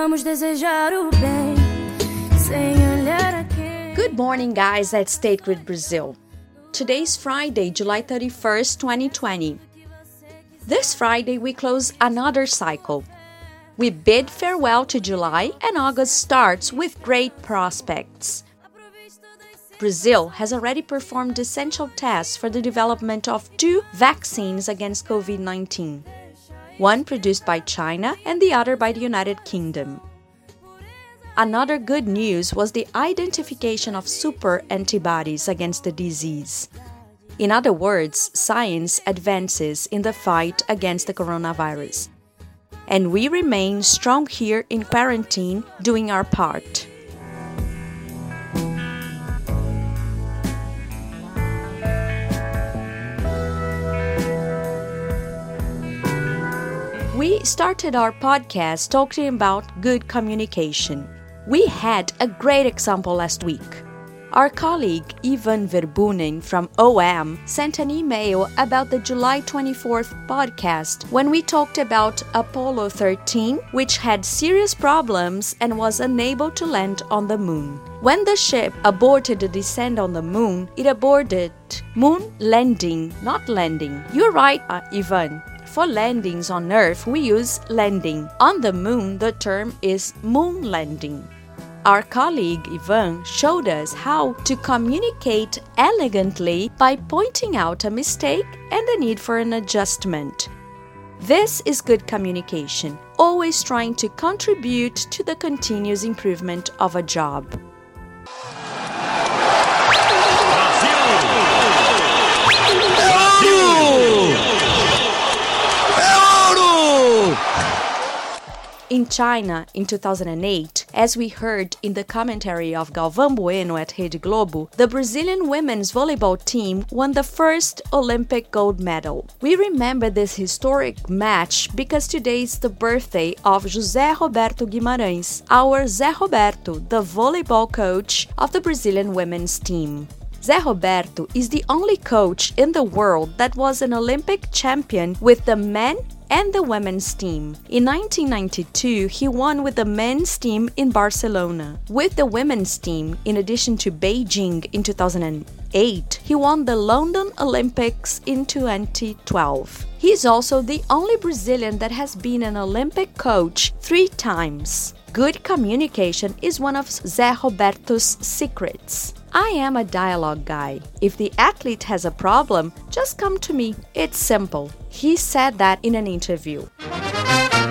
vamos desejar o bem sem olhar a quem. Good morning, guys at State Grid Brazil. Today's Friday, July 31st, 2020. This Friday, we close another cycle. We bid farewell to July, and August starts with great prospects. Brazil has already performed essential tests for the development of two vaccines against COVID 19, one produced by China and the other by the United Kingdom. Another good news was the identification of super antibodies against the disease. In other words, science advances in the fight against the coronavirus. And we remain strong here in quarantine doing our part. We started our podcast talking about good communication. We had a great example last week. Our colleague Ivan Verbunen from OM sent an email about the July 24th podcast when we talked about Apollo 13, which had serious problems and was unable to land on the moon. When the ship aborted the descent on the moon, it aborted moon landing, not landing. You're right, uh, Ivan. For landings on Earth, we use landing. On the moon, the term is moon landing. Our colleague Ivan showed us how to communicate elegantly by pointing out a mistake and the need for an adjustment. This is good communication, always trying to contribute to the continuous improvement of a job. In China, in 2008, as we heard in the commentary of Galvão Bueno at Rede Globo, the Brazilian women's volleyball team won the first Olympic gold medal. We remember this historic match because today is the birthday of José Roberto Guimarães, our Zé Roberto, the volleyball coach of the Brazilian women's team. Zé Roberto is the only coach in the world that was an Olympic champion with the men and the women's team. In 1992, he won with the men's team in Barcelona. With the women's team, in addition to Beijing in 2008, he won the London Olympics in 2012. He is also the only Brazilian that has been an Olympic coach three times. Good communication is one of Zé Roberto's secrets. I am a dialogue guy. If the athlete has a problem, just come to me. It's simple. He said that in an interview.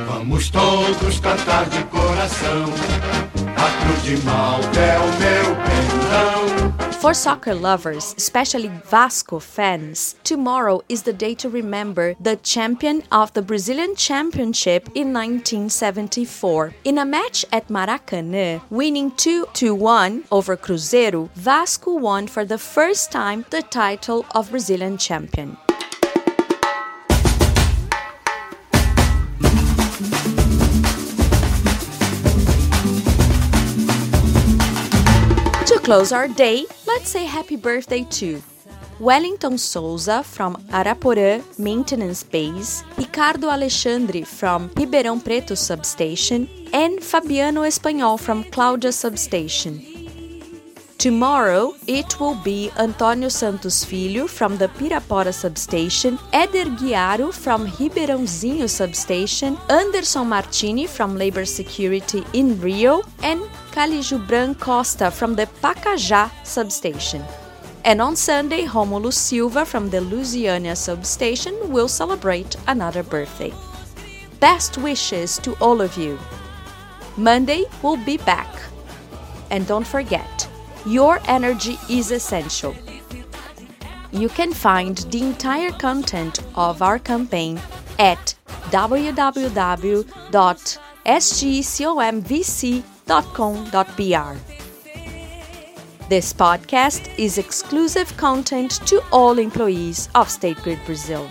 Vamos todos cantar de coração. A cruz de é o meu. For soccer lovers, especially Vasco fans, tomorrow is the day to remember the champion of the Brazilian Championship in 1974. In a match at Maracanã, winning 2 to 1 over Cruzeiro, Vasco won for the first time the title of Brazilian champion. Close our day, let's say happy birthday to Wellington Souza from Araporã Maintenance Base, Ricardo Alexandre from Ribeirão Preto Substation, and Fabiano Espanhol from Cláudia Substation. Tomorrow, it will be Antônio Santos Filho from the Pirapora Substation, Éder Guiaro from Ribeirãozinho Substation, Anderson Martini from Labor Security in Rio, and Calijubran Costa from the Pacajá Substation. And on Sunday, Romulo Silva from the Luziânia Substation will celebrate another birthday. Best wishes to all of you. Monday we'll be back. And don't forget, your energy is essential. You can find the entire content of our campaign at www.sgcomvc.com.br. This podcast is exclusive content to all employees of State Grid Brazil.